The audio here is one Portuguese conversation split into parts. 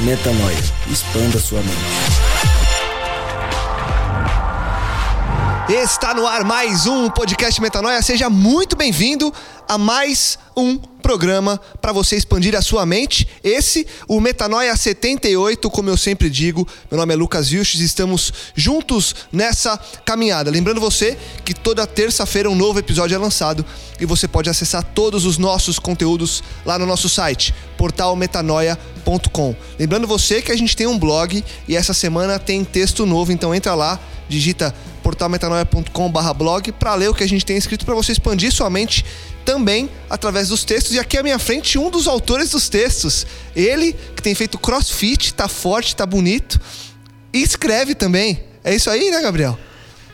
Metanoia. Expanda sua mente. Está no ar mais um podcast Metanoia. Seja muito bem-vindo a mais um programa para você expandir a sua mente. Esse, o Metanoia 78, como eu sempre digo. Meu nome é Lucas Vilches e estamos juntos nessa caminhada. Lembrando você que toda terça-feira um novo episódio é lançado e você pode acessar todos os nossos conteúdos lá no nosso site, portalmetanoia.com. Lembrando você que a gente tem um blog e essa semana tem texto novo, então entra lá, digita portalmetanoia.com/blog para ler o que a gente tem escrito para você expandir sua mente também através dos textos. E aqui à minha frente, um dos autores dos textos. Ele, que tem feito crossfit, tá forte, tá bonito. E escreve também. É isso aí, né, Gabriel?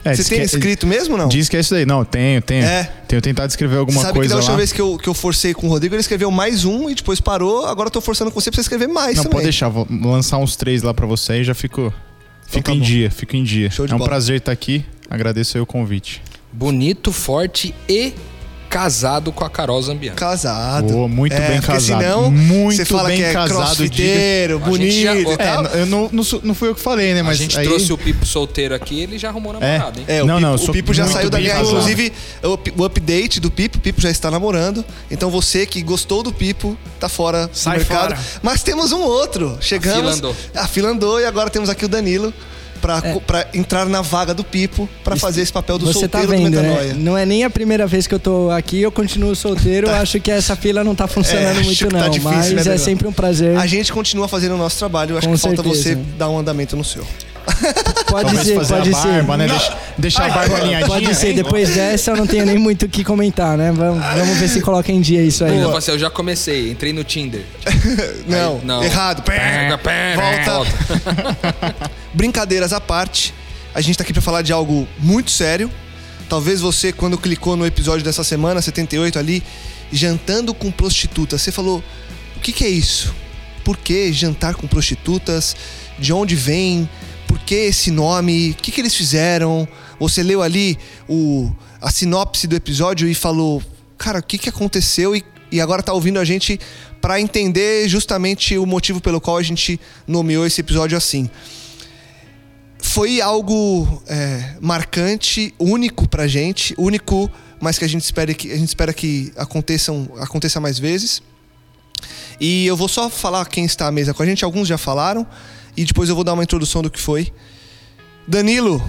É, Você tem que- escrito mesmo ou não? Diz que é isso daí. Não, tenho, tenho. É. Tenho tentado escrever alguma Sabe que coisa da última lá. vez que eu, que eu forcei com o Rodrigo, ele escreveu mais um e depois parou. Agora eu tô forçando com você pra você escrever mais Não, também. pode deixar. Vou lançar uns três lá pra você e já fico, fico tá em bom. dia, fico em dia. Show de é um bola. prazer estar aqui. Agradeço aí o convite. Bonito, forte e casado com a Carol Zambiano. Casado. Boa, muito bem porque casado. Senão, Muito você fala bem que é casado, diga. A gente já- bonito e É, tal. É, eu não, não, não fui eu que falei, né? a Mas gente aí... trouxe o Pipo solteiro aqui ele já arrumou namorado, hein? É, o Não, Pipo, não, o Pipo já saiu da bem guerra. casado. Inclusive, o, up- o update do Pipo, o Pipo já está namorando. Então você que gostou do Pipo, tá fora Sai do mercado. fora. Mas temos um outro. Chegamos. fila andou. A fila andou e agora temos aqui o Danilo. Pra, É. pra entrar na vaga do Pipo pra fazer esse papel do Você tá solteiro do vendo, Metanoia. né? Não é nem a primeira vez que eu tô aqui, eu continuo solteiro. Eu acho que essa fila não tá funcionando É, muito, tá não. difícil, mas né, é Danilo? sempre um prazer. A gente continua fazendo o nosso trabalho. Eu acho Com que falta você certeza. dar um andamento no seu. Pode Talvez ser, fazer pode a ser. barba, né? Deixa- deixar a barba alinhadinha. Pode ser, depois dessa eu não tenho nem muito o que comentar, né? Vamos, vamos ver se coloca em dia isso aí. Eu, falei assim, eu já comecei, entrei no Tinder. Não, Aí, não. errado. Pega, pega, Volta. Brincadeiras à parte, a gente tá aqui pra falar de algo muito sério. Talvez você, quando clicou no episódio dessa semana, 78 ali, jantando com prostitutas, você falou: o que, que é isso? Por que jantar com prostitutas? De onde vem? Por que esse nome? O que, que eles fizeram? Você leu ali o, a sinopse do episódio e falou: cara, o que, que aconteceu? E, e agora tá ouvindo a gente pra entender justamente o motivo pelo qual a gente nomeou esse episódio assim foi algo é, marcante, único pra gente, único, mas que a gente espera que a gente espera que aconteçam, aconteça mais vezes. E eu vou só falar quem está à mesa com a gente, alguns já falaram, e depois eu vou dar uma introdução do que foi. Danilo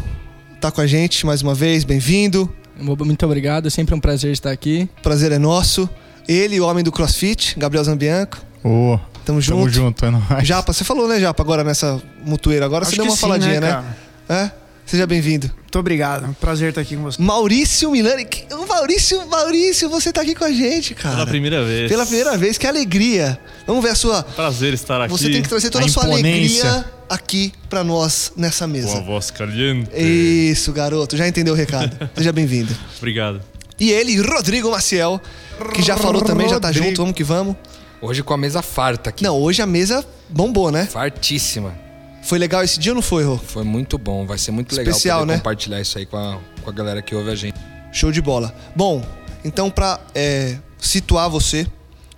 tá com a gente mais uma vez, bem-vindo. Muito obrigado, sempre um prazer estar aqui. Prazer é nosso. Ele, o homem do CrossFit, Gabriel Zambianco. Ô, Tamo junto. tamo junto, é nóis. Japa, você falou, né, Japa, agora nessa mutueira. Agora Acho você deu uma sim, faladinha, né? cara? É? Seja bem-vindo. Muito obrigado. Prazer estar aqui com você. Maurício Milani. O Maurício, Maurício, você tá aqui com a gente, cara. Pela primeira vez. Pela primeira vez, que alegria. Vamos ver a sua. Prazer estar aqui. Você tem que trazer toda a, A sua alegria aqui pra nós nessa Com a mesa. voz caliente. Isso, garoto. Já entendeu o recado. Seja bem-vindo. Obrigado. E ele, Rodrigo Maciel, que já falou também, já tá Rodrigo. junto, vamos que vamos. Hoje com a mesa farta aqui. Não, hoje a mesa bombou, né? Fartíssima. Foi legal esse dia ou não foi, Rô? Foi muito bom, vai ser muito Especial, legal né? compartilhar isso aí com a, com a galera que ouve a gente. Show de bola. Bom, então pra é, situar você,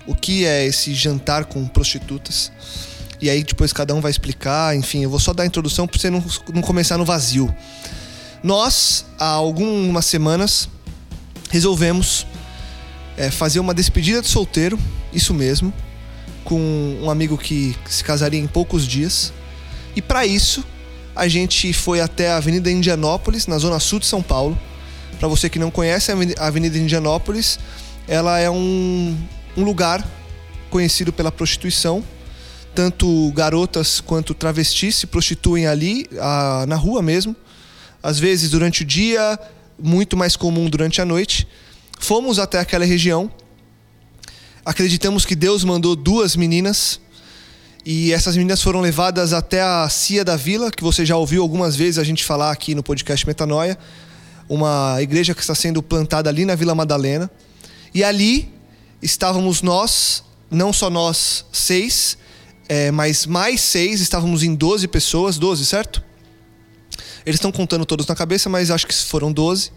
o que é esse jantar com prostitutas? E aí depois cada um vai explicar, enfim, eu vou só dar a introdução pra você não, não começar no vazio. Nós, há algumas semanas, resolvemos é, fazer uma despedida de solteiro, isso mesmo, com um amigo que se casaria em poucos dias. E para isso, a gente foi até a Avenida Indianópolis, na zona sul de São Paulo. Para você que não conhece a Avenida Indianópolis, ela é um, um lugar conhecido pela prostituição. Tanto garotas quanto travestis se prostituem ali, a, na rua mesmo. Às vezes durante o dia, muito mais comum durante a noite. Fomos até aquela região. Acreditamos que Deus mandou duas meninas e essas meninas foram levadas até a Cia da Vila, que você já ouviu algumas vezes a gente falar aqui no podcast Metanoia, uma igreja que está sendo plantada ali na Vila Madalena. E ali estávamos nós, não só nós seis, é, mas mais seis, estávamos em 12 pessoas, 12, certo? Eles estão contando todos na cabeça, mas acho que foram 12.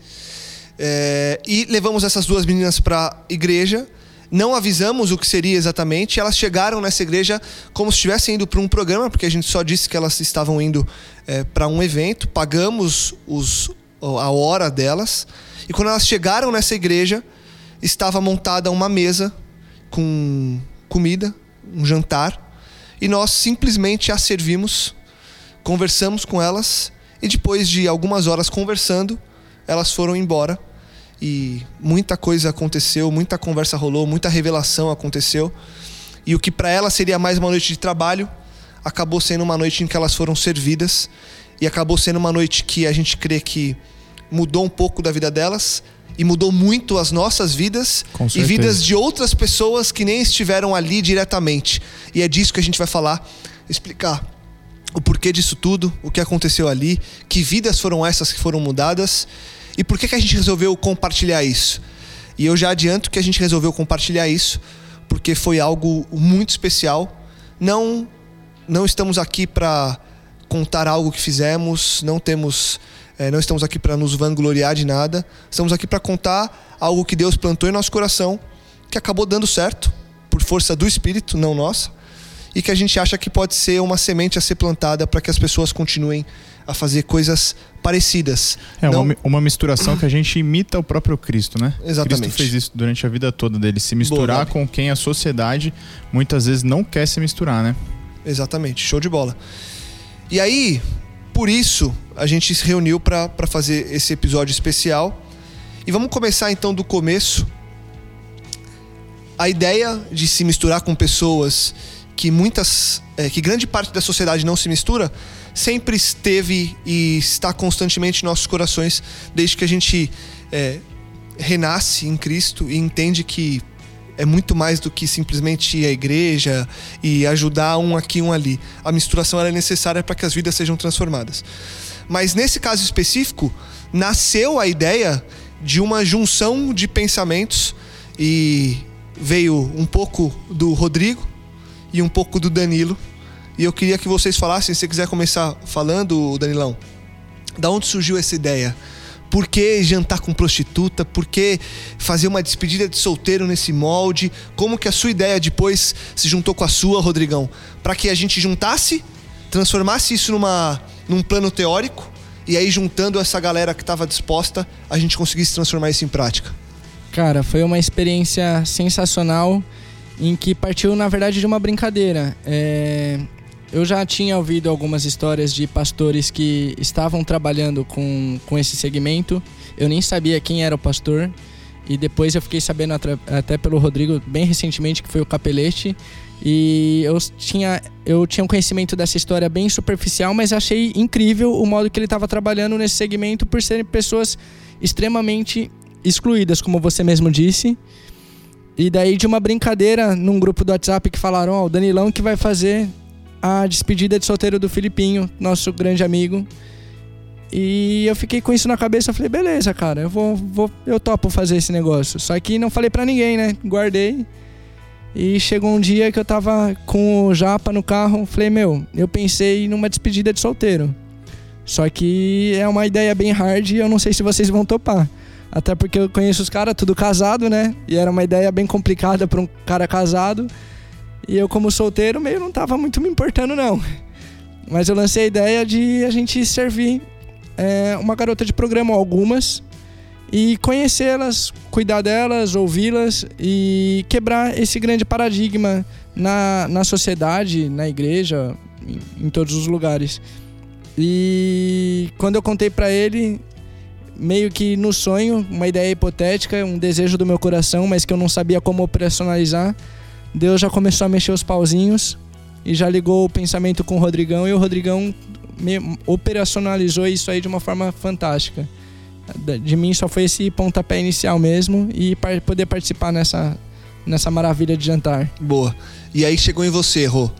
É, e levamos essas duas meninas para a igreja não avisamos o que seria exatamente. Elas chegaram nessa igreja como se estivessem indo para um programa, porque a gente só disse que elas estavam indo é, para um evento. Pagamos os, a hora delas. E quando elas chegaram nessa igreja, estava montada uma mesa com comida, um jantar. E nós simplesmente as servimos, conversamos com elas. E depois de algumas horas conversando, elas foram embora e muita coisa aconteceu, muita conversa rolou, muita revelação aconteceu. E o que para elas seria mais uma noite de trabalho, acabou sendo uma noite em que elas foram servidas e acabou sendo uma noite que a gente crê que mudou um pouco da vida delas e mudou muito as nossas vidas e vidas de outras pessoas que nem estiveram ali diretamente. E é disso que a gente vai falar, explicar o porquê disso tudo, o que aconteceu ali, que vidas foram essas que foram mudadas e por que, que a gente resolveu compartilhar isso? E eu já adianto que a gente resolveu compartilhar isso porque foi algo muito especial. Não, não estamos aqui para contar algo que fizemos, não temos, é, não estamos aqui para nos vangloriar de nada. Estamos aqui para contar algo que Deus plantou em nosso coração, que acabou dando certo por força do Espírito, não nossa, e que a gente acha que pode ser uma semente a ser plantada para que as pessoas continuem a fazer coisas parecidas. É Não... uma, uma misturação que a gente imita o próprio Cristo, né? Exatamente. Cristo fez isso durante a vida toda dele, se misturar Boa, com quem a sociedade muitas vezes não quer se misturar, né? Exatamente, show de bola. E aí, por isso, a gente se reuniu para fazer esse episódio especial. E vamos começar então do começo. A ideia de se misturar com pessoas que muitas, é, que grande parte da sociedade não se mistura, sempre esteve e está constantemente em nossos corações desde que a gente é, renasce em Cristo e entende que é muito mais do que simplesmente ir à igreja e ajudar um aqui um ali. A misturação é necessária para que as vidas sejam transformadas. Mas nesse caso específico, nasceu a ideia de uma junção de pensamentos e veio um pouco do Rodrigo e um pouco do Danilo e eu queria que vocês falassem, se você quiser começar falando, Danilão, da onde surgiu essa ideia? Por que jantar com prostituta? Por que fazer uma despedida de solteiro nesse molde? Como que a sua ideia depois se juntou com a sua, Rodrigão? Para que a gente juntasse, transformasse isso numa, num plano teórico e aí juntando essa galera que estava disposta, a gente conseguisse transformar isso em prática. Cara, foi uma experiência sensacional em que partiu, na verdade, de uma brincadeira. É eu já tinha ouvido algumas histórias de pastores que estavam trabalhando com, com esse segmento. Eu nem sabia quem era o pastor. E depois eu fiquei sabendo até pelo Rodrigo, bem recentemente, que foi o Capelete. E eu tinha, eu tinha um conhecimento dessa história bem superficial, mas achei incrível o modo que ele estava trabalhando nesse segmento por serem pessoas extremamente excluídas, como você mesmo disse. E daí de uma brincadeira num grupo do WhatsApp que falaram, ó, oh, o Danilão que vai fazer a despedida de solteiro do Filipinho, nosso grande amigo. E eu fiquei com isso na cabeça, falei, beleza, cara, eu vou, vou eu topo fazer esse negócio. Só que não falei para ninguém, né? Guardei. E chegou um dia que eu tava com o Japa no carro, falei, meu, eu pensei numa despedida de solteiro. Só que é uma ideia bem hard e eu não sei se vocês vão topar. Até porque eu conheço os caras tudo casado, né? E era uma ideia bem complicada para um cara casado. E eu, como solteiro, meio não tava muito me importando, não. Mas eu lancei a ideia de a gente servir é, uma garota de programa, algumas, e conhecê-las, cuidar delas, ouvi-las e quebrar esse grande paradigma na, na sociedade, na igreja, em, em todos os lugares. E quando eu contei para ele, meio que no sonho, uma ideia hipotética, um desejo do meu coração, mas que eu não sabia como operacionalizar, Deus já começou a mexer os pauzinhos e já ligou o pensamento com o Rodrigão e o Rodrigão operacionalizou isso aí de uma forma fantástica. De mim só foi esse pontapé inicial mesmo e poder participar nessa, nessa maravilha de jantar. Boa. E aí chegou em você, Rô.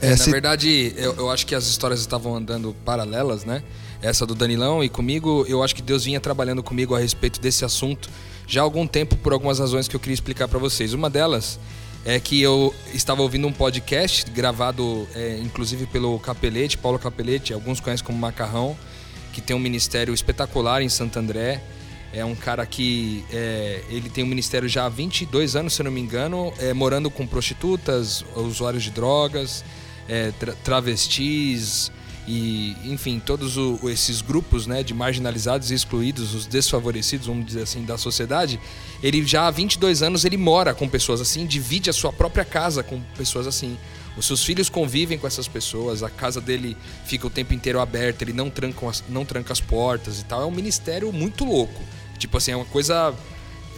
É, na verdade, eu, eu acho que as histórias estavam andando paralelas, né? Essa do Danilão e comigo, eu acho que Deus vinha trabalhando comigo a respeito desse assunto já há algum tempo por algumas razões que eu queria explicar para vocês. Uma delas é que eu estava ouvindo um podcast gravado, é, inclusive pelo Capelete, Paulo Capelete, alguns conhecem como Macarrão, que tem um ministério espetacular em Santo André. É um cara que é, ele tem um ministério já há 22 anos, se eu não me engano, é, morando com prostitutas, usuários de drogas, é, tra travestis e, enfim, todos o, esses grupos né, de marginalizados e excluídos, os desfavorecidos, vamos dizer assim, da sociedade, ele já há 22 anos ele mora com pessoas assim, divide a sua própria casa com pessoas assim. Os seus filhos convivem com essas pessoas, a casa dele fica o tempo inteiro aberta, ele não tranca as, não tranca as portas e tal. É um ministério muito louco. Tipo assim, é uma coisa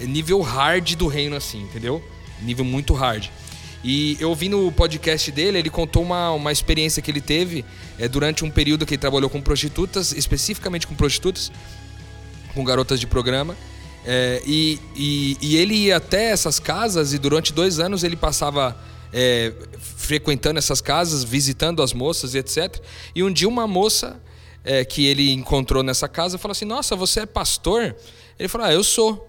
nível hard do reino assim, entendeu? Nível muito hard. E eu vi no podcast dele, ele contou uma, uma experiência que ele teve é, durante um período que ele trabalhou com prostitutas, especificamente com prostitutas, com garotas de programa. É, e, e, e, ele ia até essas casas e durante dois anos ele passava é, frequentando essas casas, visitando as moças e etc. E um dia uma moça é, que ele encontrou nessa casa falou assim: Nossa, você é pastor? Ele falou: Ah, eu sou.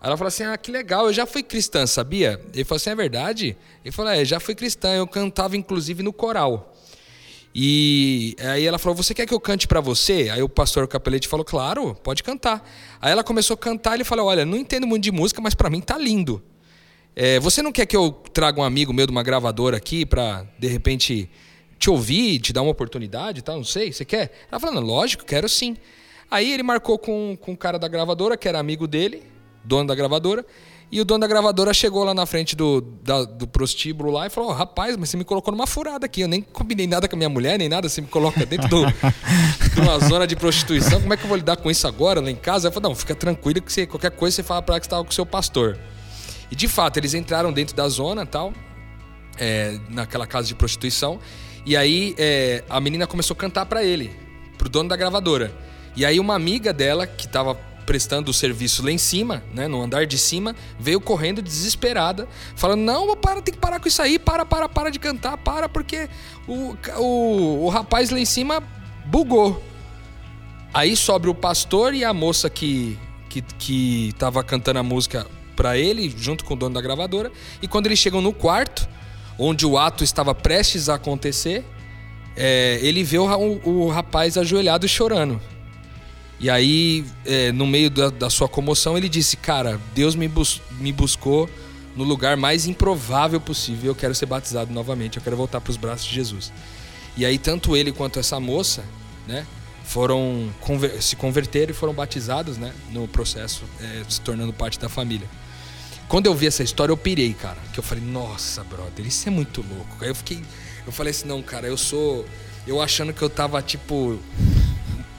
Ela falou assim: Ah, que legal, eu já fui cristã, sabia? Ele falou assim: É verdade? Ele falou: É, já fui cristã, eu cantava inclusive no coral. E aí ela falou: Você quer que eu cante para você? Aí o pastor Capelete falou: Claro, pode cantar. Aí ela começou a cantar e ele falou: Olha, não entendo muito de música, mas para mim tá lindo. É, você não quer que eu traga um amigo meu de uma gravadora aqui para de repente te ouvir, te dar uma oportunidade e tal? Não sei, você quer? Ela falou: Lógico, quero sim. Aí ele marcou com, com o cara da gravadora, que era amigo dele dono da gravadora. E o dono da gravadora chegou lá na frente do, da, do prostíbulo lá e falou: oh, Rapaz, mas você me colocou numa furada aqui. Eu nem combinei nada com a minha mulher, nem nada. Você me coloca dentro do, de uma zona de prostituição. Como é que eu vou lidar com isso agora lá em casa? Eu falei: Não, fica tranquilo que você, qualquer coisa você fala para ela que você estava com o seu pastor. E de fato, eles entraram dentro da zona tal, é, naquela casa de prostituição. E aí é, a menina começou a cantar para ele, pro dono da gravadora. E aí uma amiga dela, que estava prestando o serviço lá em cima, né, no andar de cima, veio correndo desesperada, falando: Não, para, tem que parar com isso aí, para, para, para de cantar, para, porque o, o, o rapaz lá em cima bugou. Aí sobe o pastor e a moça que, que, que tava cantando a música para ele, junto com o dono da gravadora. E quando eles chegam no quarto, onde o ato estava prestes a acontecer, é, ele vê o, o, o rapaz ajoelhado chorando. E aí, é, no meio da, da, sua comoção, ele disse: Cara, Deus me, bus me buscou no lugar mais improvável possível. Eu quero ser batizado novamente. Eu quero voltar para os braços de Jesus. E aí, tanto ele quanto essa moça, né, foram conver se converteram e foram batizados, né, no processo, é, se tornando parte da família. Quando eu vi essa história, eu pirei, cara. Que eu falei: Nossa, brother, isso é muito louco. Aí eu fiquei, eu falei assim: Não, cara, eu sou, eu achando que eu tava tipo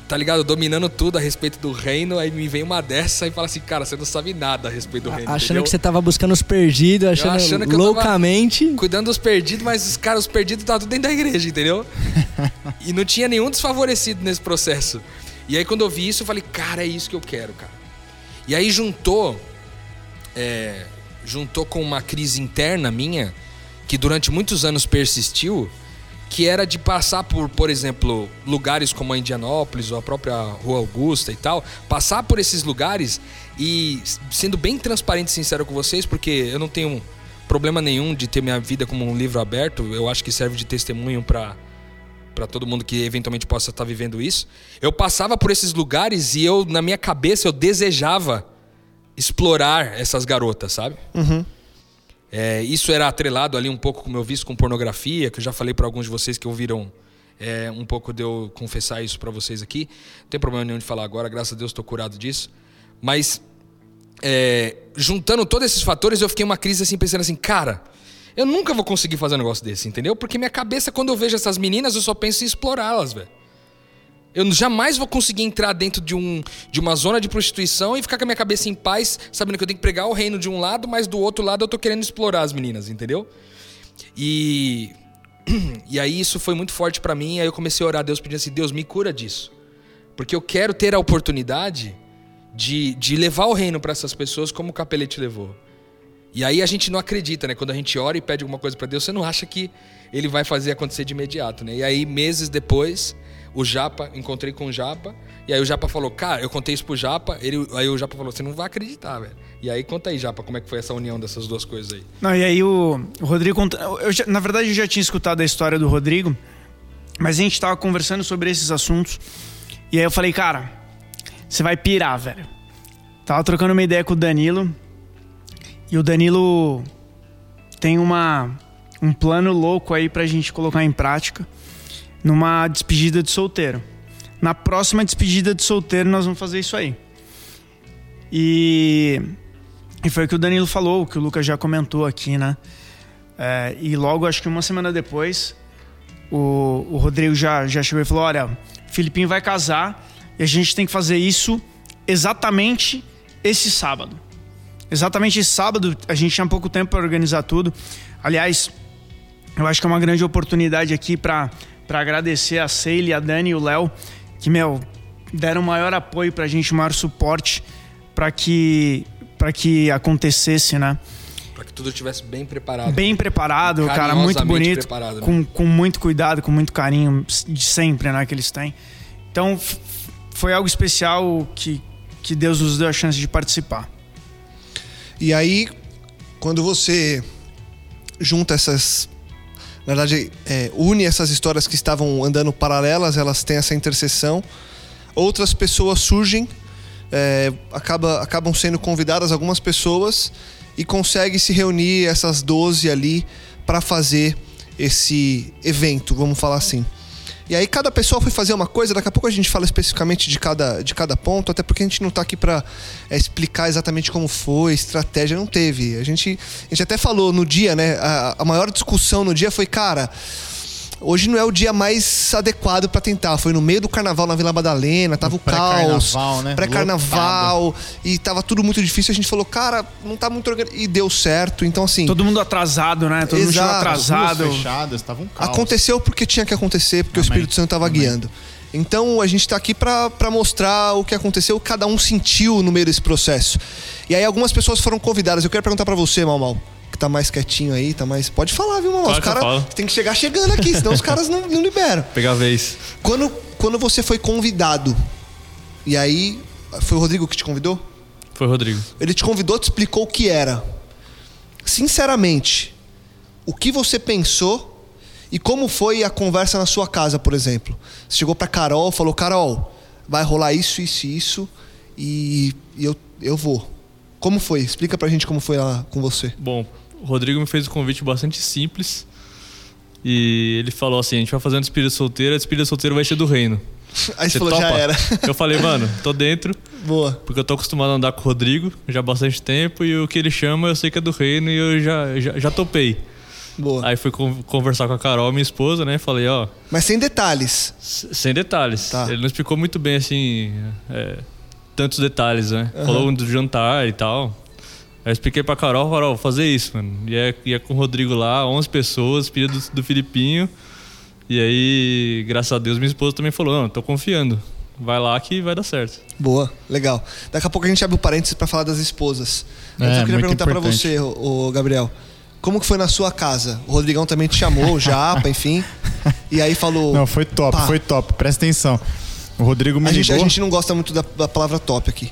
tá ligado? Dominando tudo a respeito do reino, aí me vem uma dessa e fala assim, cara, você não sabe nada a respeito do reino. Achando entendeu? que você tava buscando os perdidos, achando, achando que loucamente. cuidando dos perdidos, mas os caras, os perdidos estavam tudo dentro da igreja, entendeu? e não tinha nenhum desfavorecido nesse processo. E aí quando eu vi isso, eu falei, cara, é isso que eu quero, cara. E aí juntou. É, juntou com uma crise interna minha, que durante muitos anos persistiu que era de passar por, por exemplo, lugares como a Indianópolis ou a própria Rua Augusta e tal, passar por esses lugares e sendo bem transparente e sincero com vocês, porque eu não tenho problema nenhum de ter minha vida como um livro aberto, eu acho que serve de testemunho para para todo mundo que eventualmente possa estar vivendo isso. Eu passava por esses lugares e eu na minha cabeça eu desejava explorar essas garotas, sabe? Uhum. É, isso era atrelado ali um pouco com o meu vício com pornografia, que eu já falei para alguns de vocês que ouviram é, um pouco de eu confessar isso para vocês aqui. Não tem problema nenhum de falar agora, graças a Deus estou curado disso. Mas é, juntando todos esses fatores, eu fiquei uma crise assim, pensando assim, cara, eu nunca vou conseguir fazer um negócio desse, entendeu? Porque minha cabeça, quando eu vejo essas meninas, eu só penso em explorá-las, velho. Eu jamais vou conseguir entrar dentro de, um, de uma zona de prostituição e ficar com a minha cabeça em paz, sabendo que eu tenho que pregar o reino de um lado, mas do outro lado eu tô querendo explorar as meninas, entendeu? E e aí isso foi muito forte para mim, aí eu comecei a orar a Deus pedindo assim: "Deus, me cura disso". Porque eu quero ter a oportunidade de, de levar o reino para essas pessoas como o Capelete levou. E aí a gente não acredita, né? Quando a gente ora e pede alguma coisa para Deus, você não acha que ele vai fazer acontecer de imediato, né? E aí meses depois, o Japa, encontrei com o Japa, e aí o Japa falou: "Cara, eu contei isso pro Japa". Ele, aí o Japa falou: "Você não vai acreditar, velho". E aí conta aí, Japa, como é que foi essa união dessas duas coisas aí? Não, e aí o, Rodrigo, eu já, na verdade eu já tinha escutado a história do Rodrigo, mas a gente tava conversando sobre esses assuntos. E aí eu falei: "Cara, você vai pirar, velho". Tava trocando uma ideia com o Danilo, e o Danilo tem uma um plano louco aí pra gente colocar em prática numa despedida de solteiro. Na próxima despedida de solteiro nós vamos fazer isso aí. E, e foi o que o Danilo falou, o que o Lucas já comentou aqui, né? É, e logo, acho que uma semana depois, o, o Rodrigo já, já chegou e falou: Olha, Filipinho vai casar e a gente tem que fazer isso exatamente esse sábado. Exatamente sábado, a gente tinha pouco tempo para organizar tudo. Aliás, eu acho que é uma grande oportunidade aqui para agradecer a Ceile, a Dani e o Léo, que, meu, deram maior apoio para a gente, maior suporte para que, que acontecesse, né? Para que tudo estivesse bem preparado. Bem preparado, cara, muito bonito. Né? Com, com muito cuidado, com muito carinho, de sempre, né, que eles têm. Então, foi algo especial que, que Deus nos deu a chance de participar. E aí, quando você junta essas. Na verdade, é, une essas histórias que estavam andando paralelas, elas têm essa interseção. Outras pessoas surgem, é, acaba, acabam sendo convidadas algumas pessoas e consegue se reunir essas 12 ali para fazer esse evento, vamos falar assim. E aí cada pessoa foi fazer uma coisa, daqui a pouco a gente fala especificamente de cada, de cada ponto, até porque a gente não está aqui para é, explicar exatamente como foi, estratégia não teve. A gente, a gente até falou no dia, né? A, a maior discussão no dia foi, cara, Hoje não é o dia mais adequado para tentar. Foi no meio do carnaval na Vila Madalena, tava o caos. Né? Pré-carnaval. E tava tudo muito difícil. A gente falou, cara, não tá muito E deu certo. Então, assim. Todo mundo atrasado, né? Todo exato. mundo atrasado. As fechadas, tava um caos. Aconteceu porque tinha que acontecer, porque Amém. o Espírito Santo tava Amém. guiando. Então a gente está aqui para mostrar o que aconteceu, cada um sentiu no meio desse processo. E aí algumas pessoas foram convidadas. Eu quero perguntar para você, Mal Mal tá mais quietinho aí, tá mais. Pode falar, viu, mano? Claro os caras tem que chegar chegando aqui, senão os caras não, não liberam. Pegar a vez. Quando, quando você foi convidado, e aí. Foi o Rodrigo que te convidou? Foi o Rodrigo. Ele te convidou, te explicou o que era. Sinceramente, o que você pensou e como foi a conversa na sua casa, por exemplo? Você chegou pra Carol, falou: Carol, vai rolar isso, isso e isso, e, e eu, eu vou. Como foi? Explica pra gente como foi lá com você. Bom, o Rodrigo me fez um convite bastante simples. E ele falou assim: a gente vai fazer uma despedida solteira, a despedida solteira vai ser do reino. Aí você falou, topa? já era. Eu falei, mano, tô dentro. Boa. Porque eu tô acostumado a andar com o Rodrigo já há bastante tempo e o que ele chama eu sei que é do reino e eu já, já, já topei. Boa. Aí fui conversar com a Carol, minha esposa, né? Falei, ó. Mas sem detalhes. Sem detalhes. Tá. Ele não explicou muito bem, assim, é, tantos detalhes, né? Uhum. Falou do jantar e tal. Aí eu expliquei pra Carol, Carol, fazer isso, mano. E é, e é com o Rodrigo lá, 11 pessoas, pedido do, do Filipinho. E aí, graças a Deus, minha esposa também falou, não, tô confiando. Vai lá que vai dar certo. Boa, legal. Daqui a pouco a gente abre o parênteses para falar das esposas. Mas é, eu queria perguntar para você, o, Gabriel. Como que foi na sua casa? O Rodrigão também te chamou, o Japa, enfim. E aí falou. Não, foi top, pá. foi top. Presta atenção. O Rodrigo me a ligou. Gente, a gente não gosta muito da, da palavra top aqui.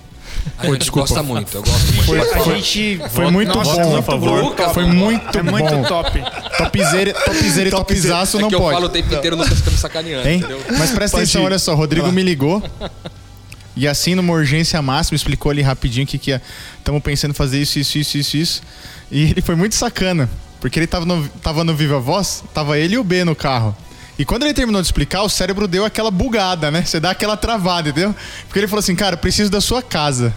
A gente desculpa. gosta muito, eu gosto muito. Foi, a gente foi muito Nossa, bom, por favor. foi muito é bom. muito top. Topzera, topzera e topzaço é não que pode. Eu falo o tempo inteiro, não tô ficando sacaneando, hein? entendeu? Mas presta atenção, olha só, Rodrigo me ligou. E assim, numa urgência máxima, explicou ali rapidinho o que, que ia. Estamos pensando em fazer isso, isso, isso, isso, isso. E ele foi muito sacana. Porque ele tava no, tava no Viva Voz, tava ele e o B no carro. E quando ele terminou de explicar, o cérebro deu aquela bugada, né? Você dá aquela travada, entendeu? Porque ele falou assim, cara, preciso da sua casa.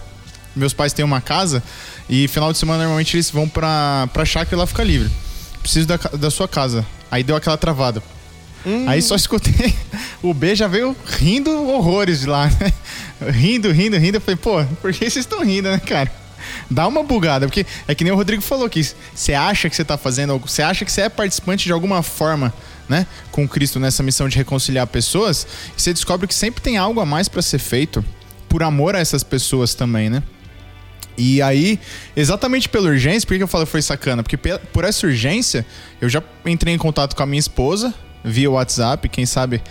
Meus pais têm uma casa e final de semana normalmente eles vão pra, pra chácara e lá fica livre. Preciso da, da sua casa. Aí deu aquela travada. Aí só escutei. O B já veio rindo horrores de lá, né? Rindo, rindo, rindo. Eu falei, pô, por que vocês estão rindo, né, cara? Dá uma bugada, porque é que nem o Rodrigo falou que você acha que você tá fazendo algo, você acha que você é participante de alguma forma, né, com Cristo nessa missão de reconciliar pessoas, você descobre que sempre tem algo a mais para ser feito por amor a essas pessoas também, né? E aí, exatamente pela urgência, por que eu falo que foi sacana? Porque por essa urgência, eu já entrei em contato com a minha esposa, via WhatsApp. Quem sabe,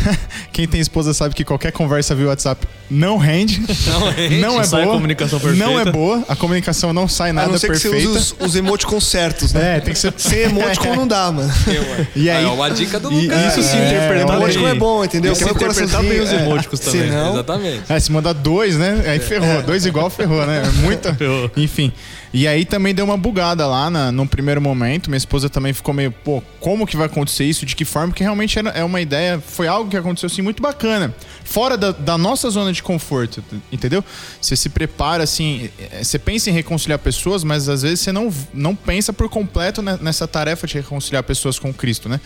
quem tem esposa sabe que qualquer conversa via WhatsApp não rende. Não, rende. não é boa. A comunicação perfeita. Não é boa. A comunicação não sai nada a não ser perfeita. Que você usa os, os emoticons certos, né? É, tem que ser. Sem emoticon não dá, mano. e aí, é uma dica do Lucas. Isso é, se interpretar. O emoticon é bom, entendeu? Se interpretar bem os é. emoticons é. também. Senão... Exatamente. É, se mandar dois, né? Aí ferrou. É. Dois igual ferrou, né? Muita. Ferrou. Enfim. E aí também deu uma bugada lá na, num primeiro momento. Minha esposa também ficou meio, pô, como que vai acontecer isso? De que forma? Porque realmente era, é uma ideia, foi algo que aconteceu assim muito bacana. Fora da, da nossa zona de conforto, entendeu? Você se prepara assim, é, você pensa em reconciliar pessoas, mas às vezes você não, não pensa por completo nessa tarefa de reconciliar pessoas com Cristo, né?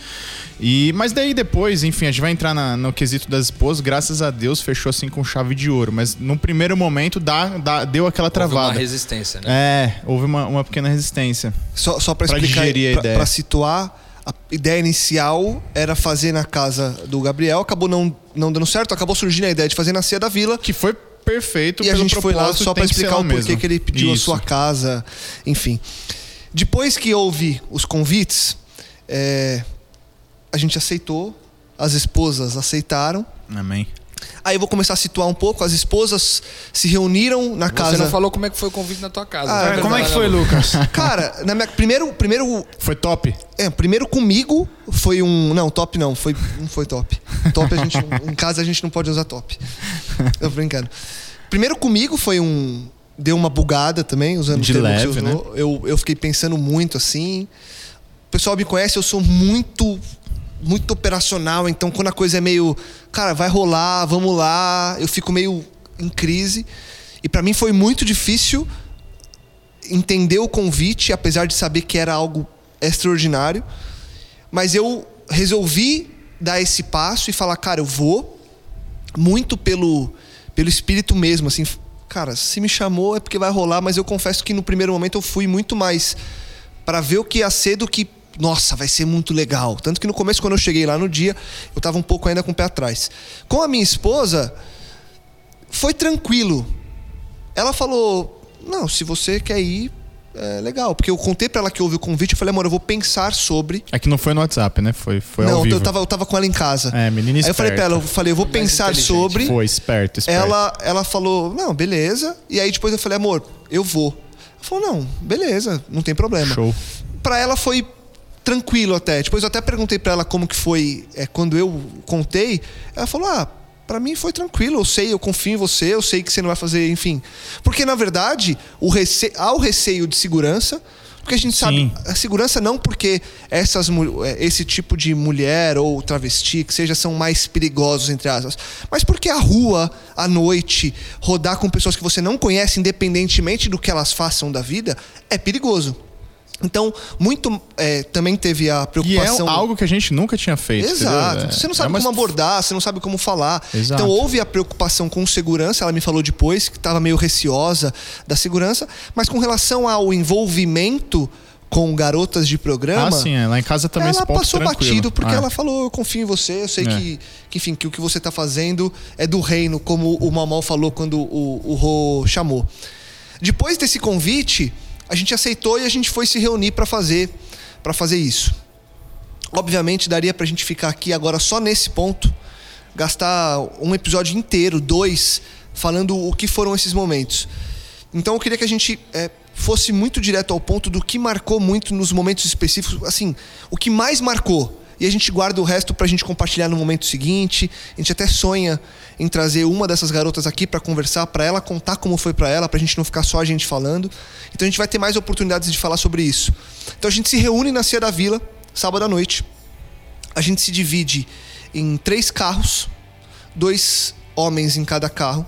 E, mas daí depois, enfim, a gente vai entrar na, no quesito das esposas, graças a Deus fechou assim com chave de ouro. Mas no primeiro momento dá, dá, deu aquela travada. Houve uma resistência, né? É, houve uma, uma pequena resistência. Só, só para explicar, para situar, a ideia inicial era fazer na casa do Gabriel, acabou não, não dando certo, acabou surgindo a ideia de fazer na Cia da Vila. Que foi perfeito E a gente foi lá só para explicar o porquê que ele pediu Isso. a sua casa, enfim. Depois que houve os convites, é, a gente aceitou, as esposas aceitaram. Amém. Aí eu vou começar a situar um pouco. As esposas se reuniram na Você casa. Você não falou como é que foi o convite na tua casa. Ah, é, como é que foi, Lucas? Cara, na minha, primeiro, primeiro. Foi top. É, primeiro comigo foi um. Não, top não. Foi, não foi top. Top a gente. em casa a gente não pode usar top. Tô brincando. Primeiro comigo foi um. Deu uma bugada também, usando De o termo leve, que você né? usou. Eu, eu fiquei pensando muito assim. O pessoal me conhece, eu sou muito muito operacional, então quando a coisa é meio, cara, vai rolar, vamos lá, eu fico meio em crise. E para mim foi muito difícil entender o convite, apesar de saber que era algo extraordinário. Mas eu resolvi dar esse passo e falar, cara, eu vou muito pelo pelo espírito mesmo, assim, cara, se me chamou é porque vai rolar, mas eu confesso que no primeiro momento eu fui muito mais para ver o que ia ser do que nossa, vai ser muito legal. Tanto que no começo, quando eu cheguei lá no dia, eu estava um pouco ainda com o pé atrás. Com a minha esposa, foi tranquilo. Ela falou: Não, se você quer ir, é legal. Porque eu contei para ela que houve o convite. Eu falei: Amor, eu vou pensar sobre. É que não foi no WhatsApp, né? Foi, foi não, ao vivo. Eu tava, eu tava com ela em casa. É, menina esperta. Aí eu falei pra ela: Eu falei, eu vou pensar sobre. Foi, esperto, esperto. Ela, ela falou: Não, beleza. E aí depois eu falei: Amor, eu vou. Ela falou: Não, beleza, não tem problema. Show. Pra ela foi tranquilo até. Depois eu até perguntei para ela como que foi é, quando eu contei. Ela falou: ah, para mim foi tranquilo. Eu sei, eu confio em você. Eu sei que você não vai fazer, enfim. Porque na verdade o rece... há o receio de segurança. Porque a gente Sim. sabe, a segurança não porque essas, é, esse tipo de mulher ou travesti, que seja, são mais perigosos, entre aspas, mas porque a rua, à noite, rodar com pessoas que você não conhece, independentemente do que elas façam da vida, é perigoso. Então, muito é, também teve a preocupação. E é algo que a gente nunca tinha feito. Exato. Entendeu? Você não sabe é como abordar, você não sabe como falar. Exato. Então, houve a preocupação com segurança. Ela me falou depois que estava meio receosa da segurança, mas com relação ao envolvimento com garotas de programa. Ah, sim, é. lá em casa também Ela passou tranquilo. batido porque ah. ela falou: Eu confio em você, eu sei é. que, que, enfim, que o que você está fazendo é do reino, como o Mamal falou quando o, o Rô chamou. Depois desse convite a gente aceitou e a gente foi se reunir para fazer para fazer isso. Obviamente daria para a gente ficar aqui agora só nesse ponto, gastar um episódio inteiro, dois, falando o que foram esses momentos. Então eu queria que a gente é, fosse muito direto ao ponto do que marcou muito nos momentos específicos, assim, o que mais marcou e a gente guarda o resto para a gente compartilhar no momento seguinte. A gente até sonha em trazer uma dessas garotas aqui para conversar, para ela contar como foi para ela, para a gente não ficar só a gente falando. Então a gente vai ter mais oportunidades de falar sobre isso. Então a gente se reúne na Cia da Vila, sábado à noite. A gente se divide em três carros, dois homens em cada carro.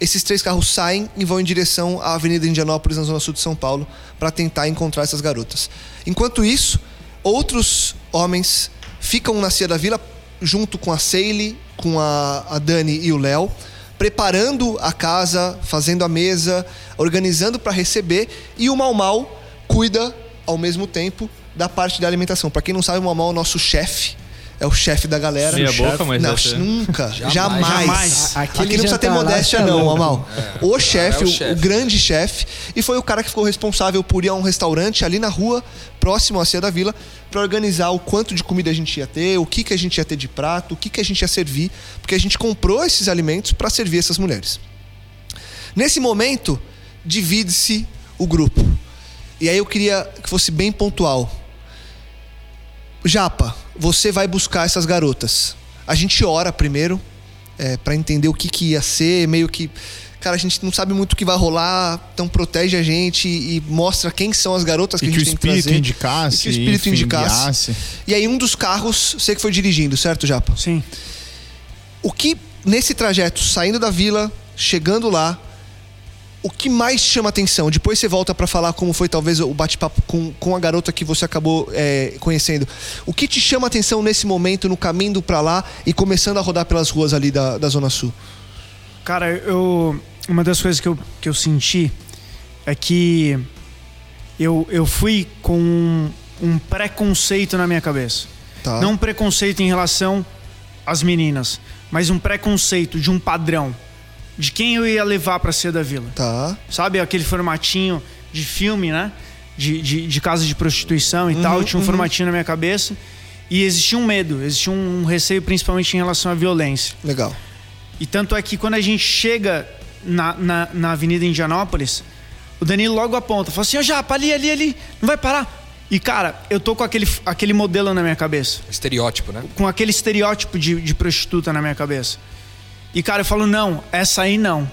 Esses três carros saem e vão em direção à Avenida Indianópolis, na zona sul de São Paulo, para tentar encontrar essas garotas. Enquanto isso, outros homens ficam na Cia da Vila junto com a Seile, com a, a Dani e o Léo, preparando a casa, fazendo a mesa, organizando para receber, e o Mal Mal cuida ao mesmo tempo da parte da alimentação. Para quem não sabe, o Mal Mal é o nosso chefe. É o chefe da galera. Meia boca, mas não, essa é- nunca. Jamais. Jamais. Aqui não precisa ter modéstia, não. Amal. O chefe, é o chefe. o grande chefe. E foi o cara que ficou responsável por ir a um restaurante ali na rua, próximo à Cia da Vila, para organizar o quanto de comida a gente ia ter, o que, que a gente ia ter de prato, o que, que a gente ia servir. Porque a gente comprou esses alimentos para servir essas mulheres. Nesse momento, divide-se o grupo. E aí eu queria que fosse bem pontual. Japa, você vai buscar essas garotas. A gente ora primeiro é, para entender o que, que ia ser, meio que. Cara, a gente não sabe muito o que vai rolar, então protege a gente e mostra quem são as garotas que E a que o gente tem que espírito trazer. indicasse. E que o espírito enfim, indicasse. guiasse. E aí um dos carros, você que foi dirigindo, certo, Japa? Sim. O que nesse trajeto, saindo da vila, chegando lá, o que mais chama atenção? Depois você volta pra falar como foi talvez o bate-papo com, com a garota que você acabou é, conhecendo. O que te chama atenção nesse momento, no caminho pra lá e começando a rodar pelas ruas ali da, da Zona Sul? Cara, eu. Uma das coisas que eu, que eu senti é que eu, eu fui com um, um preconceito na minha cabeça. Tá. Não um preconceito em relação às meninas, mas um preconceito de um padrão. De quem eu ia levar pra ser da vila. Tá. Sabe aquele formatinho de filme, né? De, de, de casa de prostituição e Uhum, tal. Eu tinha um formatinho na minha cabeça. E existia um medo, existia um receio principalmente em relação à violência. Legal. E tanto é que quando a gente chega na, na, na Avenida Indianópolis, o Danilo logo aponta, fala assim, ó Japa, ali, ali, ali, não vai parar. E cara, eu tô com aquele, aquele modelo na minha cabeça. Estereótipo, né? Com aquele estereótipo de, de prostituta na minha cabeça. E cara, eu falo, não, essa aí não.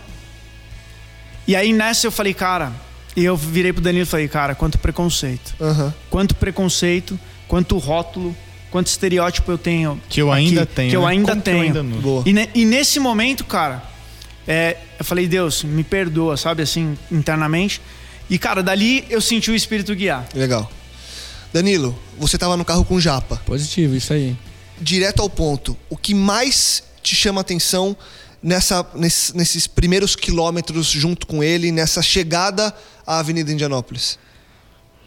E aí nessa eu falei, cara, e eu virei pro Danilo e falei, cara, quanto preconceito. Aham. Quanto preconceito, quanto rótulo, quanto estereótipo eu tenho. Que eu aqui, ainda tenho. Que eu né? ainda Como que eu tenho. ainda. E, ne- e nesse momento, cara, é, eu falei, Deus, me perdoa, sabe, assim, internamente. E, cara, dali eu senti o Espírito guiar. Legal. Danilo, você tava no carro com o Japa. Positivo, isso aí. direto ao ponto. O que mais te chama atenção nessa, ness- nesses primeiros quilômetros junto com ele, nessa chegada à Avenida Indianópolis?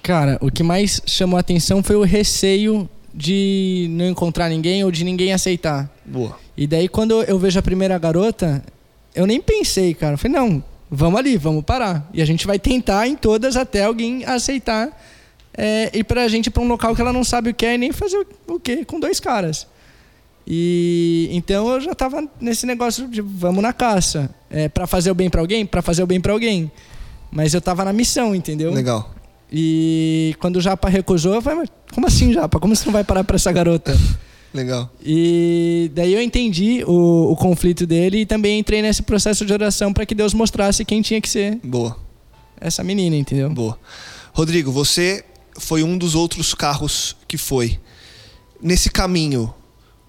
Cara, o que mais chamou a atenção foi o receio de não encontrar ninguém ou de ninguém aceitar. Boa. E daí, quando eu vejo a primeira garota, eu nem pensei, cara. Eu falei, não, vamos ali, vamos parar. E a gente vai tentar em todas até alguém aceitar é, ir pra gente pra um local que ela não sabe o que é e nem fazer o, o que com dois caras. E então eu já tava nesse negócio de vamos na caça. É, para fazer o bem pra alguém, pra fazer o bem pra alguém. Mas eu tava na missão, entendeu? Legal. E quando o Japa recusou, eu falei, como assim, Japa? Como você não vai parar pra essa garota? Legal. E daí eu entendi o, o conflito dele e também entrei nesse processo de oração para que Deus mostrasse quem tinha que ser Boa. essa menina, entendeu? Boa. Rodrigo, você foi um dos outros carros que foi. Nesse caminho,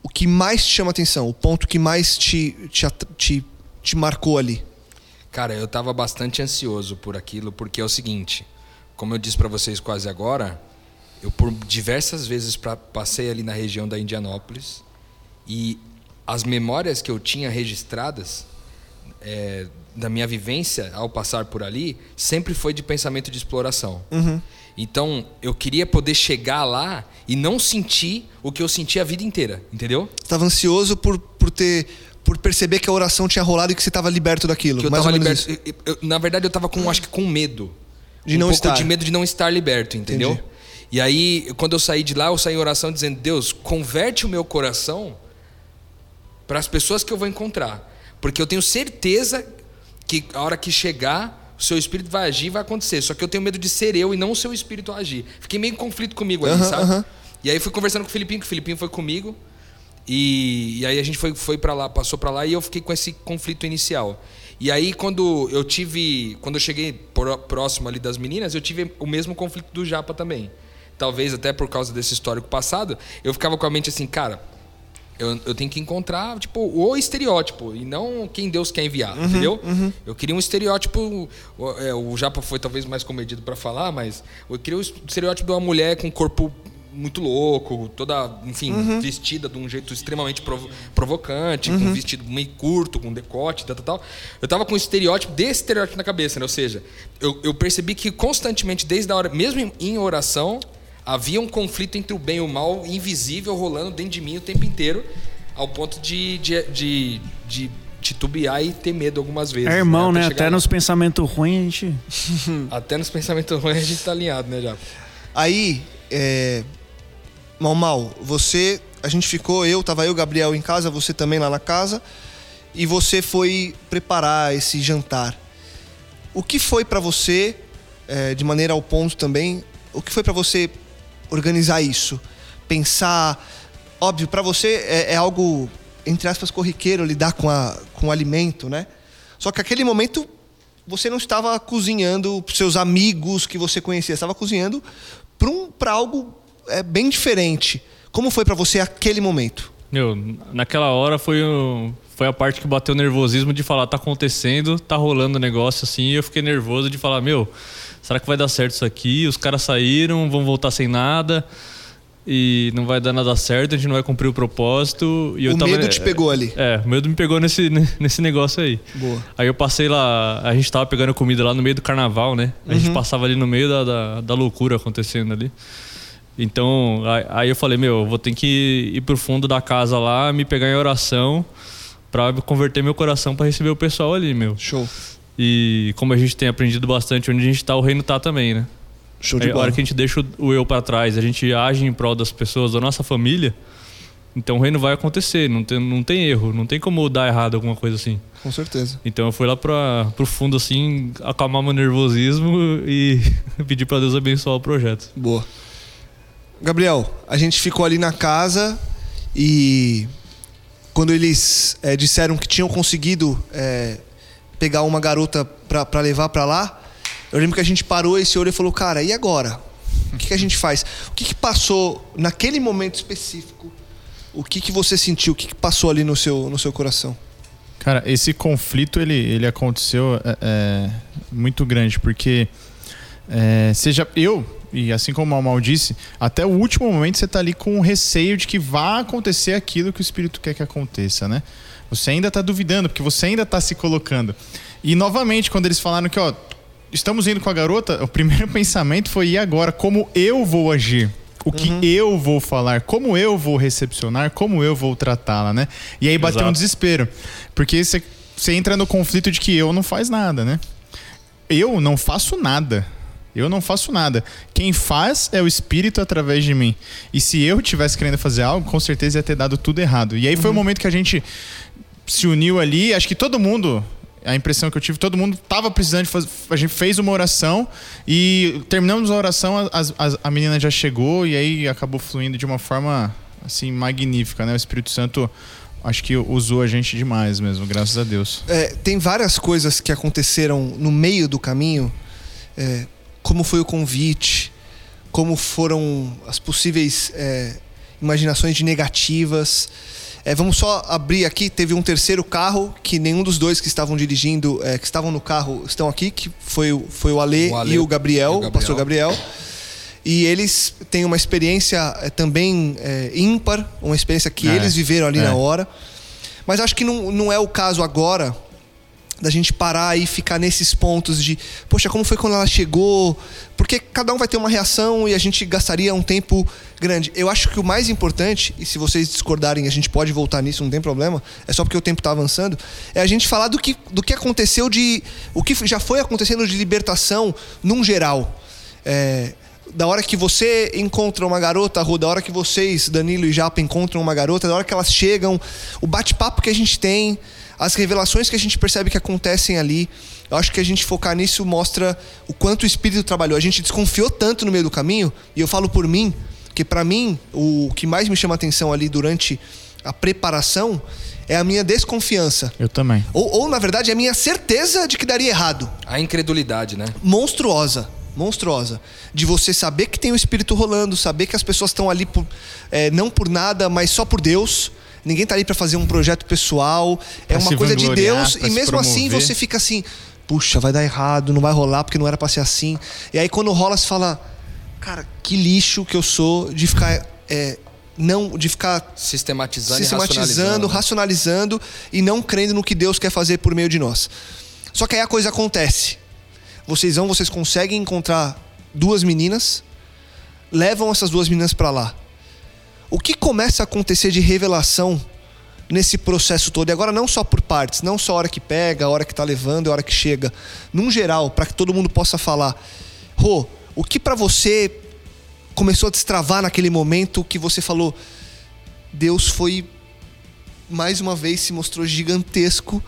o que mais te chama atenção? O ponto que mais te, te, te, te marcou ali? Cara, eu tava bastante ansioso por aquilo, porque é o seguinte, como eu disse pra vocês quase agora, eu por diversas vezes pra, passei ali na região da Indianópolis e as memórias que eu tinha registradas é, da minha vivência ao passar por ali sempre foi de pensamento de exploração. Então, eu queria poder chegar lá e não sentir o que eu senti a vida inteira, entendeu? Estava ansioso por, por ter por perceber que a oração tinha rolado e que você estava liberto daquilo. que eu mais liberto. eu- eu- na verdade, eu tava com, acho que com medo. De um não estar. de medo de não estar liberto, entendeu? Entendi. E aí, quando eu saí de lá, eu saí em oração dizendo: Deus, converte o meu coração para as pessoas que eu vou encontrar. Porque eu tenho certeza que a hora que chegar, o seu espírito vai agir e vai acontecer. Só que eu tenho medo de ser eu e não o seu espírito agir. Fiquei meio em conflito comigo ali, sabe? aham. E aí fui conversando com o Filipinho, que o Filipinho foi comigo. E, e aí a gente foi, foi para lá, passou para lá e eu fiquei com esse conflito inicial. E aí quando eu tive, quando eu cheguei pró- próximo ali das meninas, eu tive o mesmo conflito do Japa também. Talvez até por causa desse histórico passado, eu ficava com a mente assim, cara, eu, eu tenho que encontrar, tipo, o estereótipo e não quem Deus quer enviar, entendeu? Eu queria um estereótipo. O, é, o Japa foi talvez mais comedido para falar, mas eu queria o estereótipo de uma mulher com corpo muito louco, toda, enfim, vestida de um jeito extremamente provo- provocante, com um vestido meio curto, com decote, tal, tal, tal. Eu tava com um estereótipo desse estereótipo na cabeça, né? Ou seja, eu, eu percebi que constantemente, desde a hora, mesmo em, em oração, havia um conflito entre o bem e o mal invisível rolando dentro de mim o tempo inteiro, ao ponto de, de, de, de titubear e ter medo algumas vezes. É irmão, né? Até Até chegar- nos pensamentos ruins a gente. Até nos pensamentos ruins a gente tá alinhado, né, já? Aí, é... Mal Mal, você. A gente ficou, eu, tava eu, Gabriel em casa, você também lá na casa. E você foi preparar esse jantar. O que foi pra você, é, de maneira ao ponto também, o que foi pra você organizar isso? Pensar. Óbvio, pra você é, é algo, entre aspas, corriqueiro lidar com, a, com o alimento, né? Só que aquele momento você não estava cozinhando para seus amigos que você conhecia, estava cozinhando para um, pra algo é, bem diferente. Como foi para você aquele momento? Meu, naquela hora foi, o- foi a parte que bateu o nervosismo de falar, tá acontecendo, tá rolando o negócio assim, e eu fiquei nervoso de falar, meu, será que vai dar certo isso aqui? Os caras saíram, vão voltar sem nada. E não vai dar nada certo, a gente não vai cumprir o propósito. E eu o tava, medo te pegou ali. É, o medo me pegou nesse, nesse negócio aí. Boa. Aí eu passei lá, a gente tava pegando comida lá no meio do carnaval, né? A Uhum. gente passava ali no meio da, da, da loucura acontecendo ali. Então, aí- eu falei, meu, eu vou ter que ir pro fundo da casa lá, me pegar em oração pra converter meu coração pra receber o pessoal ali, meu. Show. E como a gente tem aprendido bastante onde a gente tá, o reino tá também, né? Show de a hora que a gente deixa o- o eu pra trás, a gente age em prol das pessoas, da nossa família, então o reino vai acontecer, não tem, não tem erro, não tem como dar errado alguma coisa assim. Com certeza. Então eu fui lá pra, pro fundo assim, acalmar meu nervosismo e pedir pra Deus abençoar o projeto. Boa. Gabriel, a gente ficou ali na casa e quando eles é, disseram que tinham conseguido é, pegar uma garota pra levar pra lá, eu lembro que a gente parou esse olho e falou, cara, e agora? O que, que a gente faz? O que, que passou naquele momento específico? O que, que você sentiu? O que, que passou ali no seu, no seu coração? Cara, esse conflito ele, ele aconteceu é, é, muito grande, porque é, seja eu, e assim como o Mal disse, até o último momento você tá ali com o receio de que vá acontecer aquilo que o Espírito quer que aconteça, né? Você ainda tá duvidando, porque você ainda tá se colocando. E novamente, quando eles falaram que, ó, estamos indo com a garota, o primeiro pensamento foi, e agora? Como eu vou agir? O que eu vou falar? Como eu vou recepcionar? Como eu vou tratá-la, né? E aí bateu um Exato. desespero. Porque você entra no conflito de que eu não faz nada, né? Eu não faço nada. Eu não faço nada. Quem faz é o Espírito através de mim. E se eu tivesse querendo fazer algo, com certeza ia ter dado tudo errado. E aí foi o momento que a gente se uniu ali. Acho que todo mundo, a impressão que eu tive, todo mundo tava precisando de fazer. A gente fez uma oração e terminamos a oração, as- as- a menina já chegou e aí acabou fluindo de uma forma assim magnífica, né? O Espírito Santo acho que usou a gente demais mesmo, graças a Deus. É, tem várias coisas que aconteceram no meio do caminho, é, como foi o convite, como foram as possíveis é, imaginações de negativas. É, vamos só abrir aqui, teve um terceiro carro que nenhum dos dois que estavam dirigindo, é, que estavam no carro, estão aqui, que foi, o- foi o Ale, O Ale e o Gabriel, e o o pastor Gabriel. E eles têm uma experiência é, também é, ímpar, uma experiência que É, eles viveram ali é. na hora. Mas acho que não, não é o caso agora da gente parar e ficar nesses pontos de, poxa, como foi quando ela chegou? Porque cada um vai ter uma reação e a gente gastaria um tempo grande. Eu acho que o mais importante, e se vocês discordarem, a gente pode voltar nisso, não tem problema, é só porque o tempo está avançando, é a gente falar do que, do que aconteceu de. o que já foi acontecendo de libertação num geral. É, da hora que você encontra uma garota, da hora que vocês, Danilo e Japa, encontram uma garota, da hora que elas chegam, o bate-papo que a gente tem, as revelações que a gente percebe que acontecem ali. Eu acho que a gente focar nisso mostra o quanto o espírito trabalhou. A gente desconfiou tanto no meio do caminho, e eu falo por mim, que para mim o que mais me chama atenção ali durante a preparação é a minha desconfiança. Eu também. Ou, ou na verdade, a minha certeza de que daria errado A incredulidade, né? monstruosa. Monstruosa. De você saber que tem o espírito rolando, saber que as pessoas estão ali por, é, não por nada, mas só por Deus. Ninguém tá ali para fazer um projeto pessoal. É Pra uma se coisa de Deus. E mesmo assim você fica assim: puxa, vai dar errado, não vai rolar porque não era pra ser assim. E aí quando rola, você fala: cara, que lixo que eu sou de ficar. É, não de ficar Sistematizando, sistematizando, e racionalizando. racionalizando e não crendo no que Deus quer fazer por meio de nós. Só que aí a coisa acontece. Vocês vão, vocês conseguem encontrar duas meninas, levam essas duas meninas para lá. O que começa a acontecer de revelação nesse processo todo? E agora não só por partes, não só a hora que pega, a hora que tá levando, a hora que chega. Num geral, para que todo mundo possa falar. Rô, o que para você começou a destravar naquele momento que você falou, Deus foi mais uma vez se mostrou gigantesco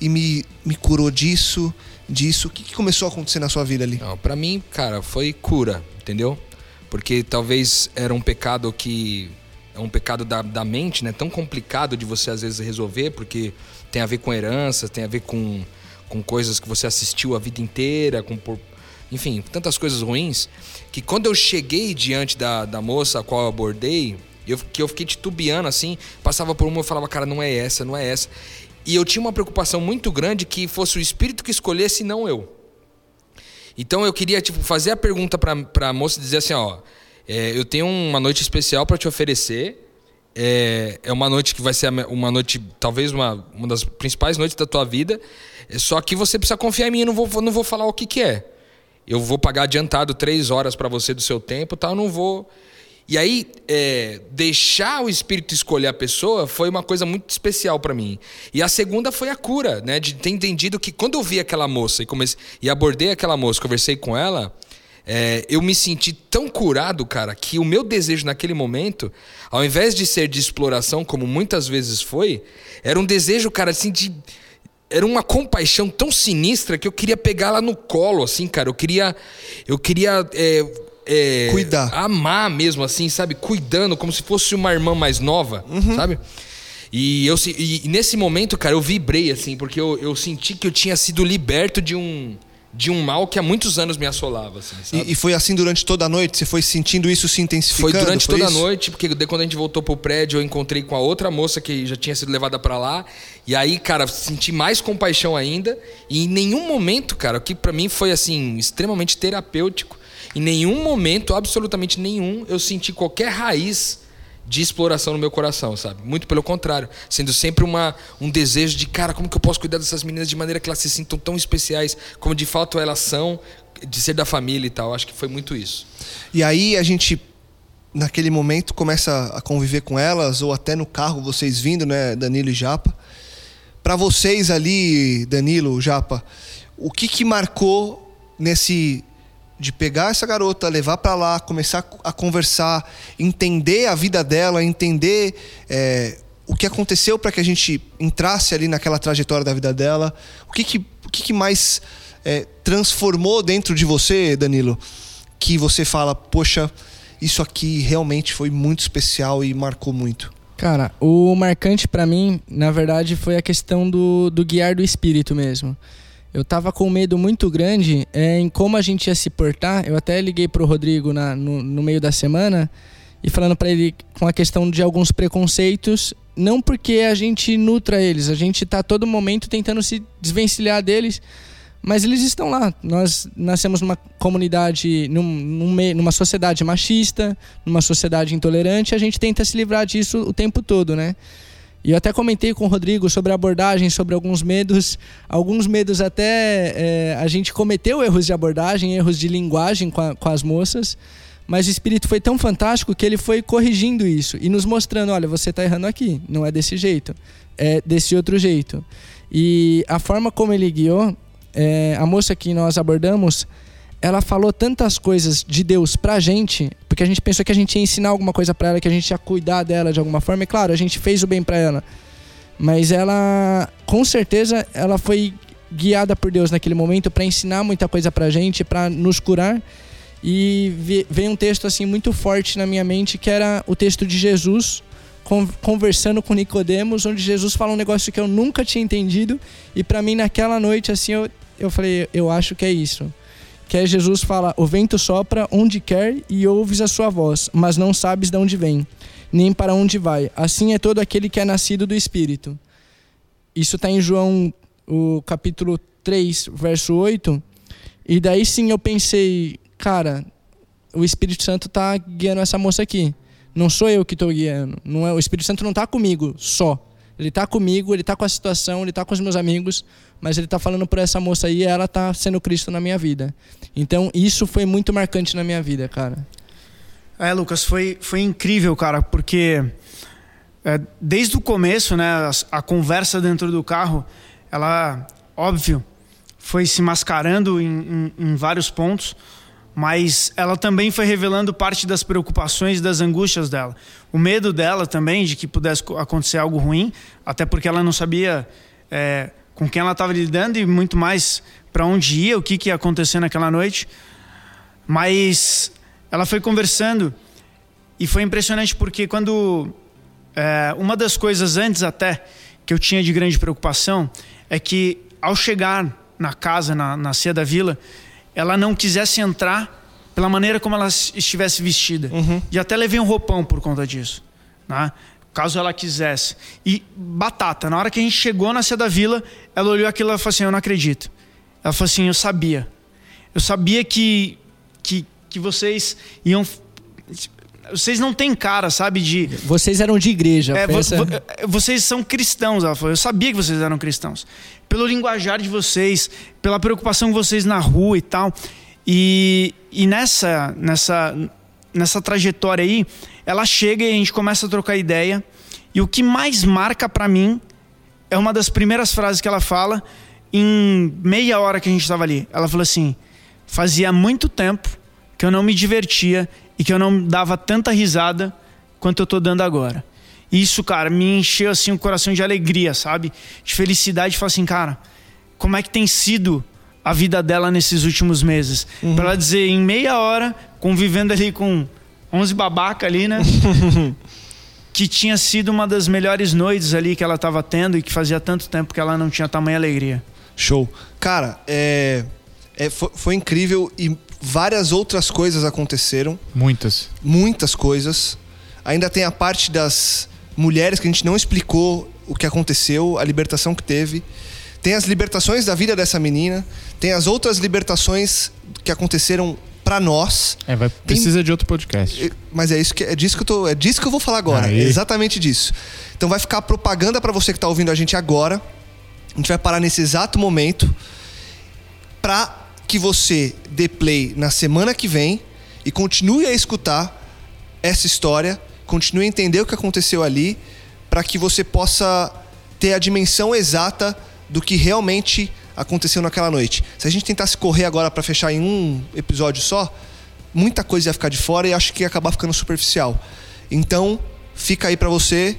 e me, me curou disso, disso. O que, que começou a acontecer na sua vida ali? Pra mim, cara, foi cura, entendeu? Porque talvez era um pecado que. É um pecado da, da mente, né? Tão complicado de você às vezes resolver, porque tem a ver com herança, tem a ver com, com coisas que você assistiu a vida inteira, com por, enfim, tantas coisas ruins, que quando eu cheguei diante da, da moça a qual eu abordei, eu, que eu fiquei titubeando assim, passava por uma e falava, cara, não é essa, não é essa. E eu tinha uma preocupação muito grande que fosse o espírito que escolhesse, não eu. Então eu queria tipo fazer a pergunta para a moça e dizer assim, ó, é, eu tenho uma noite especial para te oferecer. É, é uma noite que vai ser uma noite, talvez uma, uma das principais noites da tua vida. É, só que você precisa confiar em mim, eu não vou, não vou falar o que, que é. Eu vou pagar adiantado três horas para você do seu tempo, tá? Eu não vou. E aí, é, deixar o espírito escolher a pessoa foi uma coisa muito especial para mim. E a segunda foi a cura, né? De ter entendido que quando eu vi aquela moça e, comecei, e abordei aquela moça, conversei com ela, é, eu me senti tão curado, cara, que o meu desejo naquele momento, ao invés de ser de exploração, como muitas vezes foi, era um desejo, cara, assim, de. Era uma compaixão tão sinistra que eu queria pegar ela no colo, assim, cara. Eu queria. Eu queria. É, é, Cuidar. Amar mesmo, assim, sabe? Cuidando, como se fosse uma irmã mais nova, sabe? E, eu, e nesse momento, cara, eu vibrei, assim, porque eu, eu senti que eu tinha sido liberto de um, de um mal que há muitos anos me assolava, assim, sabe? E, e foi assim durante toda a noite? Você foi sentindo isso se intensificando? Foi durante toda a isso? noite, porque quando a gente voltou pro prédio, eu encontrei com a outra moça que já tinha sido levada pra lá. E aí, cara, senti mais compaixão ainda. E em nenhum momento, cara, o que pra mim foi assim, extremamente terapêutico. Em nenhum momento, absolutamente nenhum, eu senti qualquer raiz de exploração no meu coração, sabe? Muito pelo contrário, sendo sempre uma, um desejo de, cara, como que eu posso cuidar dessas meninas de maneira que elas se sintam tão especiais, como de fato elas são, de ser da família e tal. Acho que foi muito isso. E aí a gente, naquele momento, começa a conviver com elas, ou até no carro, vocês vindo, né, Danilo e Japa. Para vocês ali, Danilo, Japa, o que que marcou nesse de pegar essa garota, levar para lá, começar a conversar, entender a vida dela, entender é, o que aconteceu para que a gente entrasse ali naquela trajetória da vida dela? O que que, o que, que mais é, transformou dentro de você, Danilo? que você fala, poxa, isso aqui realmente foi muito especial e marcou muito? Cara, o marcante pra mim, na verdade, foi a questão do, do guiar do espírito mesmo. Eu tava com medo muito grande é, em como a gente ia se portar. Eu até liguei pro Rodrigo na, no, no meio da semana e falando pra ele com a questão de alguns preconceitos, não porque a gente nutra eles, a gente tá todo momento tentando se desvencilhar deles, mas eles estão lá. Nós nascemos numa comunidade, num, num numa sociedade machista, numa sociedade intolerante, a gente tenta se livrar disso o tempo todo, né? E eu até comentei com o Rodrigo sobre a abordagem, sobre alguns medos. Alguns medos até é, a gente cometeu erros de abordagem, erros de linguagem com, a- com as moças. Mas o espírito foi tão fantástico que ele foi corrigindo isso e nos mostrando: olha, você está errando aqui, não é desse jeito, é desse outro jeito. E a forma como ele guiou, é, a moça que nós abordamos, ela falou tantas coisas de Deus pra gente, porque a gente pensou que a gente ia ensinar alguma coisa pra ela, que a gente ia cuidar dela de alguma forma. E claro, a gente fez o bem pra ela. Mas ela, com certeza, ela foi guiada por Deus naquele momento pra ensinar muita coisa pra gente, pra nos curar. E ve- veio um texto assim muito forte na minha mente, que era o texto de Jesus con- conversando com Nicodemos, onde Jesus fala um negócio que eu nunca tinha entendido. E pra mim naquela noite assim, eu, eu falei, eu acho que é isso que é Jesus fala: O vento sopra onde quer e ouves a sua voz, mas não sabes de onde vem, nem para onde vai. Assim é todo aquele que é nascido do Espírito. Isso está em João, o capítulo 3, verso 8. E daí sim eu pensei, cara, o Espírito Santo tá guiando essa moça aqui. Não sou eu que estou guiando. Não é, o Espírito Santo não está comigo só. Ele está comigo, ele está com a situação, ele está com os meus amigos, mas ele está falando por essa moça aí ela está sendo Cristo na minha vida. Então isso foi muito marcante na minha vida, cara. É, Lucas, foi, foi incrível, cara, porque é, desde o começo, né, a, a, conversa dentro do carro, ela, óbvio, foi se mascarando em, em, em vários pontos, mas ela também foi revelando parte das preocupações e das angústias dela. O medo dela também de que pudesse acontecer algo ruim, até porque ela não sabia é, com quem ela estava lidando e muito mais para onde ia, o que, que ia acontecer naquela noite. Mas ela foi conversando e foi impressionante porque quando. É, uma das coisas antes até que eu tinha de grande preocupação é que ao chegar na casa, na, na ceia da vila, ela não quisesse entrar pela maneira como ela estivesse vestida. Uhum. E até levei um roupão por conta disso. Né? Caso ela quisesse. E batata, na hora que a gente chegou na ceia da vila, ela olhou aquilo e falou assim: Eu não acredito. Ela falou assim: Eu sabia. Eu sabia que, que, que vocês iam. Vocês não têm cara, sabe, de. Vocês eram de igreja. É, vo, vo, vocês são cristãos, ela falou. Eu sabia que vocês eram cristãos pelo linguajar de vocês, pela preocupação de vocês na rua e tal. E, e nessa, nessa, nessa trajetória aí, ela chega e a gente começa a trocar ideia. E o que mais marca para mim é uma das primeiras frases que ela fala em meia hora que a gente estava ali. Ela falou assim: fazia muito tempo que eu não me divertia e que eu não dava tanta risada quanto eu tô dando agora. Isso, cara, me encheu assim o coração de alegria, sabe? De felicidade, de falar assim, cara, como é que tem sido a vida dela nesses últimos meses? Uhum. Para ela dizer em meia hora, convivendo ali com 11 babaca ali, né? que tinha sido uma das melhores noites ali que ela estava tendo e que fazia tanto tempo que ela não tinha tamanha alegria. Show. Cara, é, é foi, foi incrível e várias outras coisas aconteceram. Muitas. Muitas coisas. Ainda tem a parte das mulheres que a gente não explicou o que aconteceu, a libertação que teve. Tem as libertações da vida dessa menina, tem as outras libertações que aconteceram para nós. É, vai, precisa tem... de outro podcast. Mas é isso que é disso que eu tô, é disso que eu vou falar agora, é exatamente disso. Então vai ficar propaganda para você que tá ouvindo a gente agora. A gente vai parar nesse exato momento para que você dê play na semana que vem e continue a escutar essa história continue a entender o que aconteceu ali, para que você possa ter a dimensão exata do que realmente aconteceu naquela noite. Se a gente tentasse correr agora para fechar em um episódio só, muita coisa ia ficar de fora e acho que ia acabar ficando superficial. Então, fica aí para você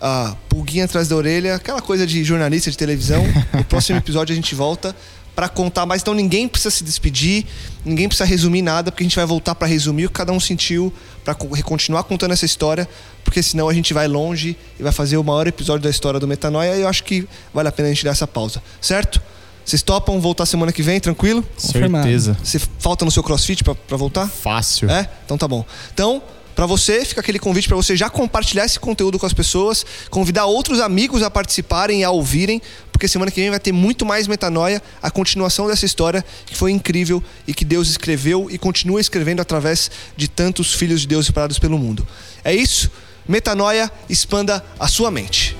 a pulguinha atrás da orelha, aquela coisa de jornalista de televisão. No próximo episódio a gente volta para contar mais. Então ninguém precisa se despedir, ninguém precisa resumir nada, porque a gente vai voltar para resumir o que cada um sentiu, para continuar contando essa história, porque senão a gente vai longe e vai fazer o maior episódio da história do Metanoia e eu acho que vale a pena a gente dar essa pausa, certo? Vocês topam voltar semana que vem, tranquilo? Certeza. Você falta no seu crossfit para voltar? Fácil. É? Então tá bom. Então, para você, fica aquele convite para você já compartilhar esse conteúdo com as pessoas, convidar outros amigos a participarem e a ouvirem, porque semana que vem vai ter muito mais metanoia, a continuação dessa história que foi incrível e que Deus escreveu e continua escrevendo através de tantos filhos de Deus espalhados pelo mundo. É isso? Metanoia, expanda a sua mente.